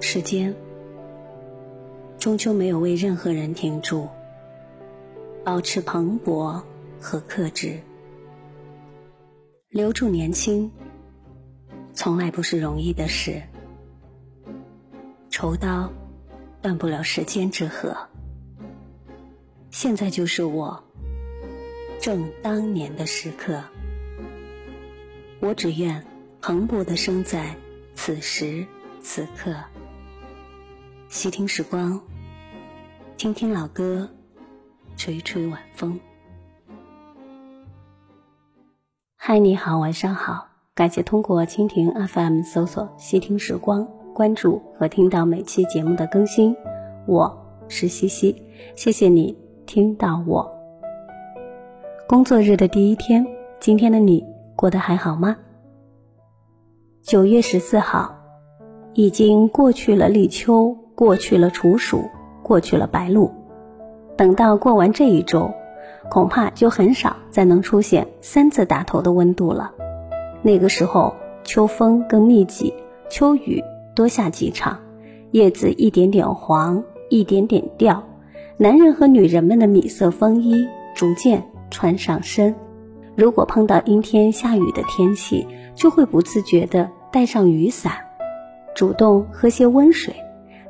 时间终究没有为任何人停住，保持蓬勃和克制，留住年轻，从来不是容易的事。愁刀断不了时间之河，现在就是我正当年的时刻。我只愿蓬勃的生在此时此刻。细听时光，听听老歌，吹吹晚风。嗨，你好，晚上好，感谢通过蜻蜓 FM 搜索“细听时光”，关注和听到每期节目的更新。我是西西，谢谢你听到我。工作日的第一天，今天的你过得还好吗？九月十四号，已经过去了立秋。过去了处暑，过去了白露，等到过完这一周，恐怕就很少再能出现三字打头的温度了。那个时候，秋风更密集，秋雨多下几场，叶子一点点黄，一点点掉，男人和女人们的米色风衣逐渐穿上身。如果碰到阴天下雨的天气，就会不自觉地带上雨伞，主动喝些温水。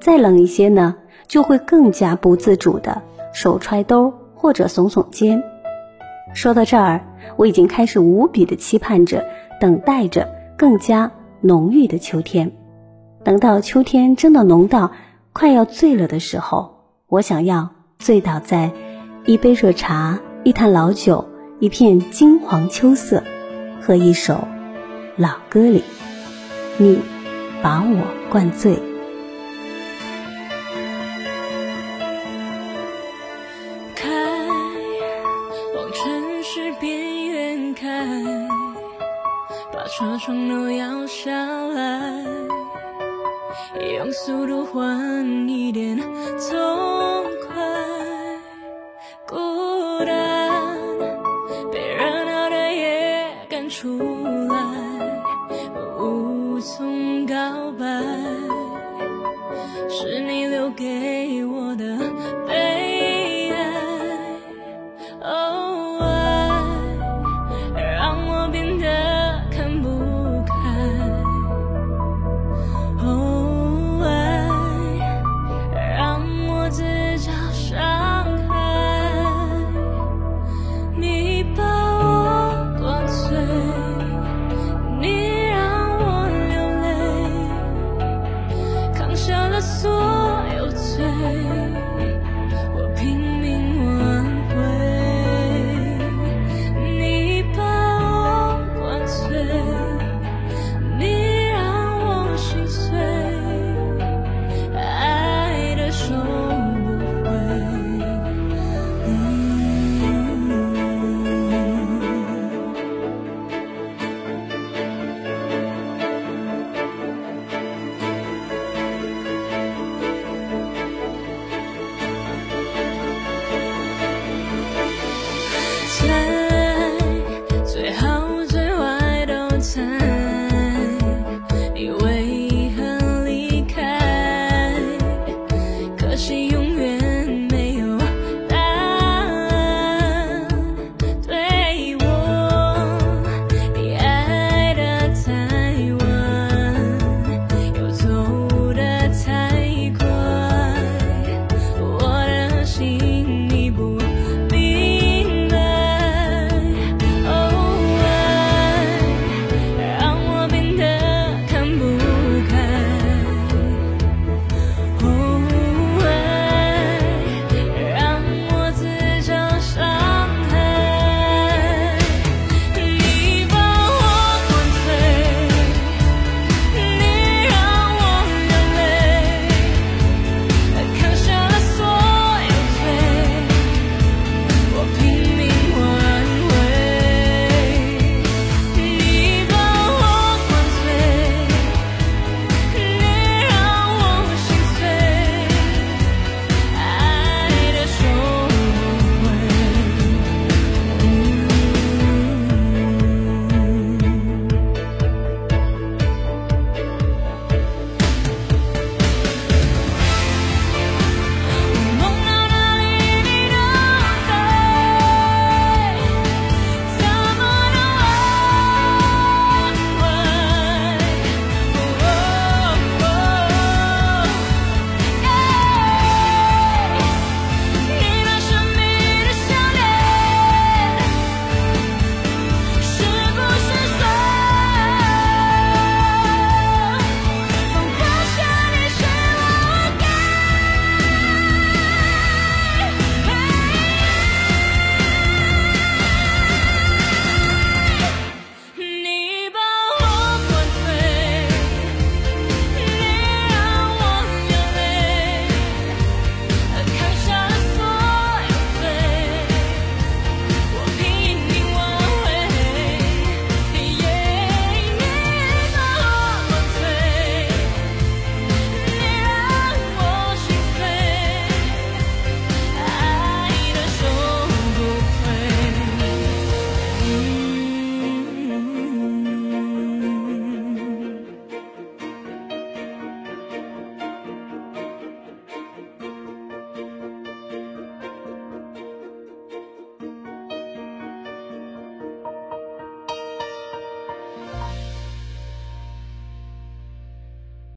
再冷一些呢，就会更加不自主的手揣兜或者耸耸肩。说到这儿，我已经开始无比的期盼着，等待着更加浓郁的秋天。等到秋天真的浓到快要醉了的时候，我想要醉倒在一杯热茶、一坛老酒、一片金黄秋色和一首老歌里，你把我灌醉。开往城市边缘开，把车窗都摇下来，用速度换一点痛快。孤单被热闹的夜赶出我的。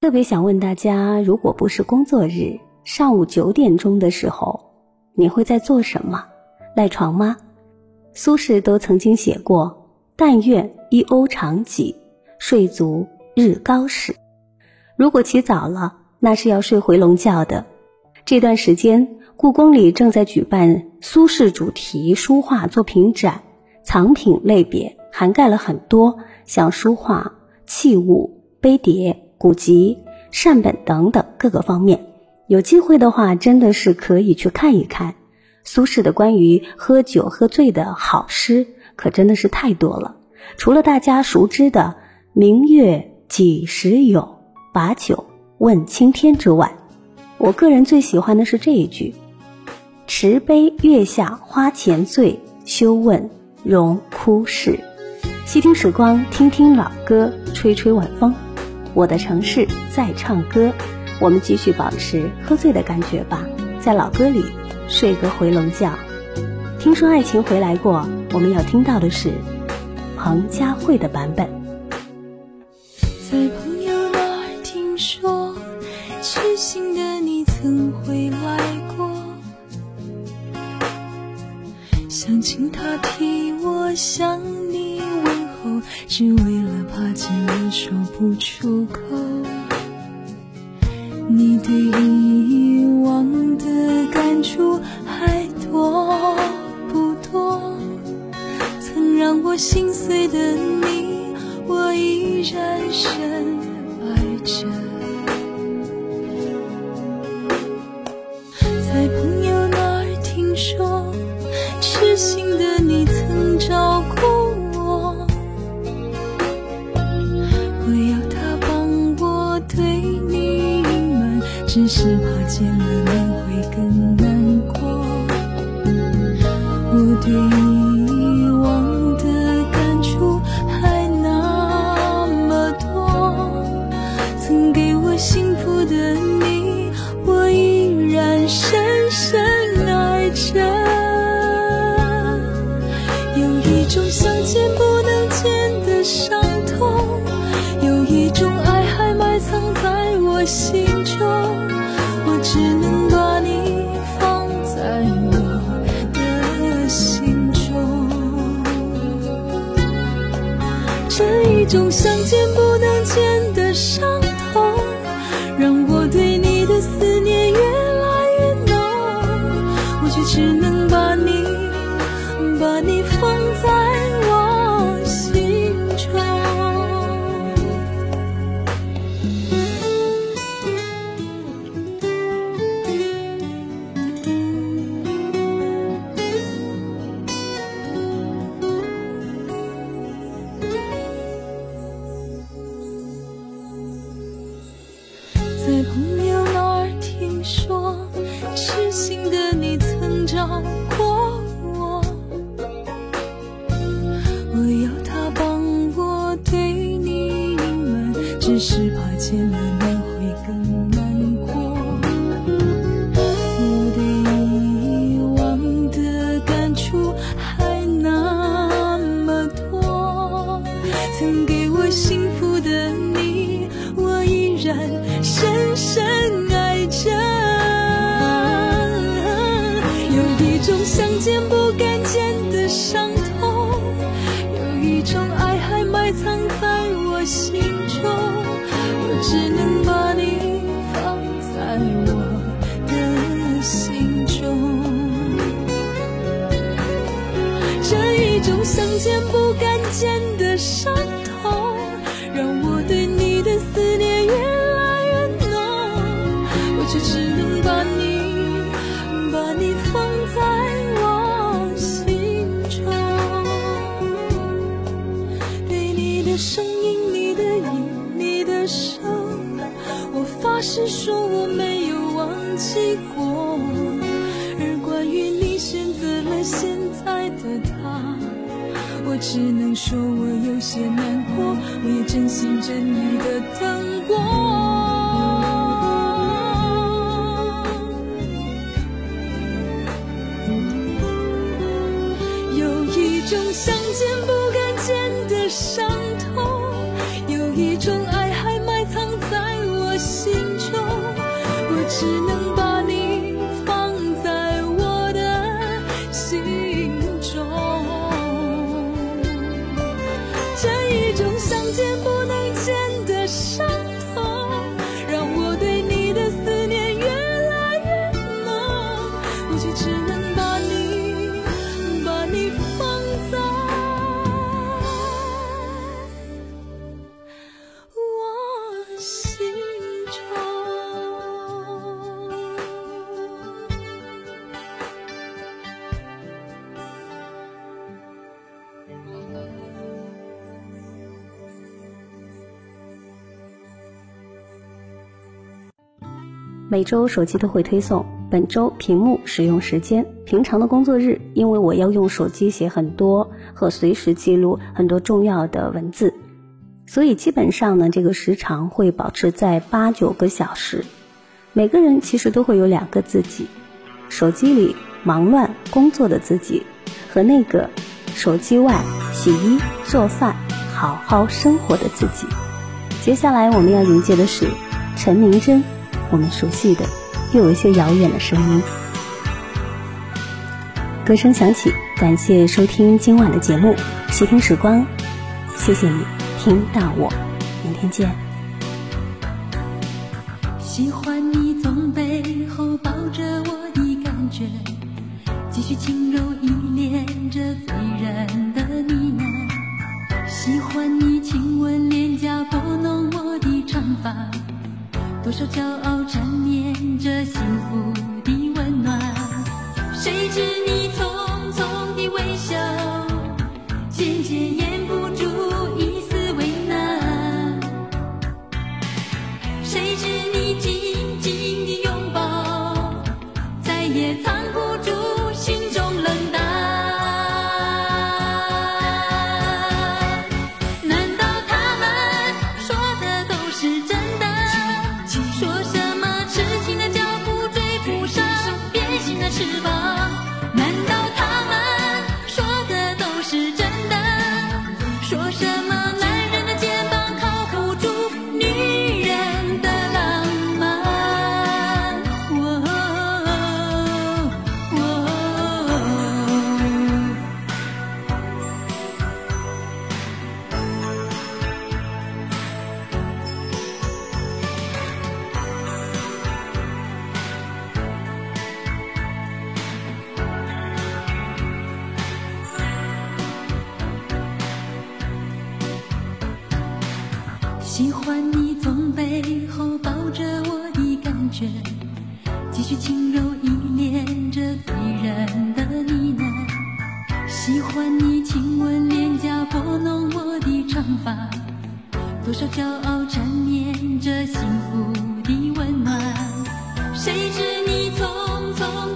特别想问大家，如果不是工作日，上午九点钟的时候，你会在做什么？赖床吗？苏轼都曾经写过：“但愿一瓯长几，睡足日高时。”如果起早了，那是要睡回笼觉的。这段时间，故宫里正在举办苏轼主题书画作品展，藏品类别涵盖了很多，像书画、器物、碑碟。古籍、善本等等各个方面，有机会的话，真的是可以去看一看。苏轼的关于喝酒喝醉的好诗，可真的是太多了。除了大家熟知的“明月几时有，把酒问青天”之外，我个人最喜欢的是这一句：“持杯月下花前醉，休问荣枯事。”细听时光，听听老歌，吹吹晚风。我的城市在唱歌，我们继续保持喝醉的感觉吧，在老歌里睡个回笼觉。听说爱情回来过，我们要听到的是彭佳慧的版本。在朋友那儿听说，痴心的你曾回来过，想请他替我向你问候，只为了怕见面说不出想见不能见的伤痛，让我对你的思念越来越浓，我却只能是怕见了面会更难过。我对遗忘的感触还那么多，曾给我幸福的你，我依然深深爱着。有一种想见不敢见的伤痛，有一种爱还埋藏在我心中，只能把你放在我的心中。这一种想见不敢见的伤痛，让我对你的思只能说我有些难过，我也真心真意的等过。有一种相见不每周手机都会推送本周屏幕使用时间。平常的工作日，因为我要用手机写很多和随时记录很多重要的文字，所以基本上呢，这个时长会保持在八九个小时。每个人其实都会有两个自己：手机里忙乱工作的自己，和那个手机外洗衣做饭、好好生活的自己。接下来我们要迎接的是陈明真。我们熟悉的，又有一些遥远的声音。歌声响起，感谢收听今晚的节目《细听时光》，谢谢你听到我，明天见。喜欢你从背后抱着我的感觉，继续轻柔依恋着醉人的呢喃。喜欢你亲吻脸颊，拨弄我的长发。多少骄傲缠绵着幸福的温暖，谁知你匆匆的微笑，渐渐掩不住一丝为难。谁知你今雪，继续轻柔依恋着醉人的呢喃。喜欢你亲吻脸颊，拨弄我的长发，多少骄傲缠绵着幸福的温暖。谁知你匆匆，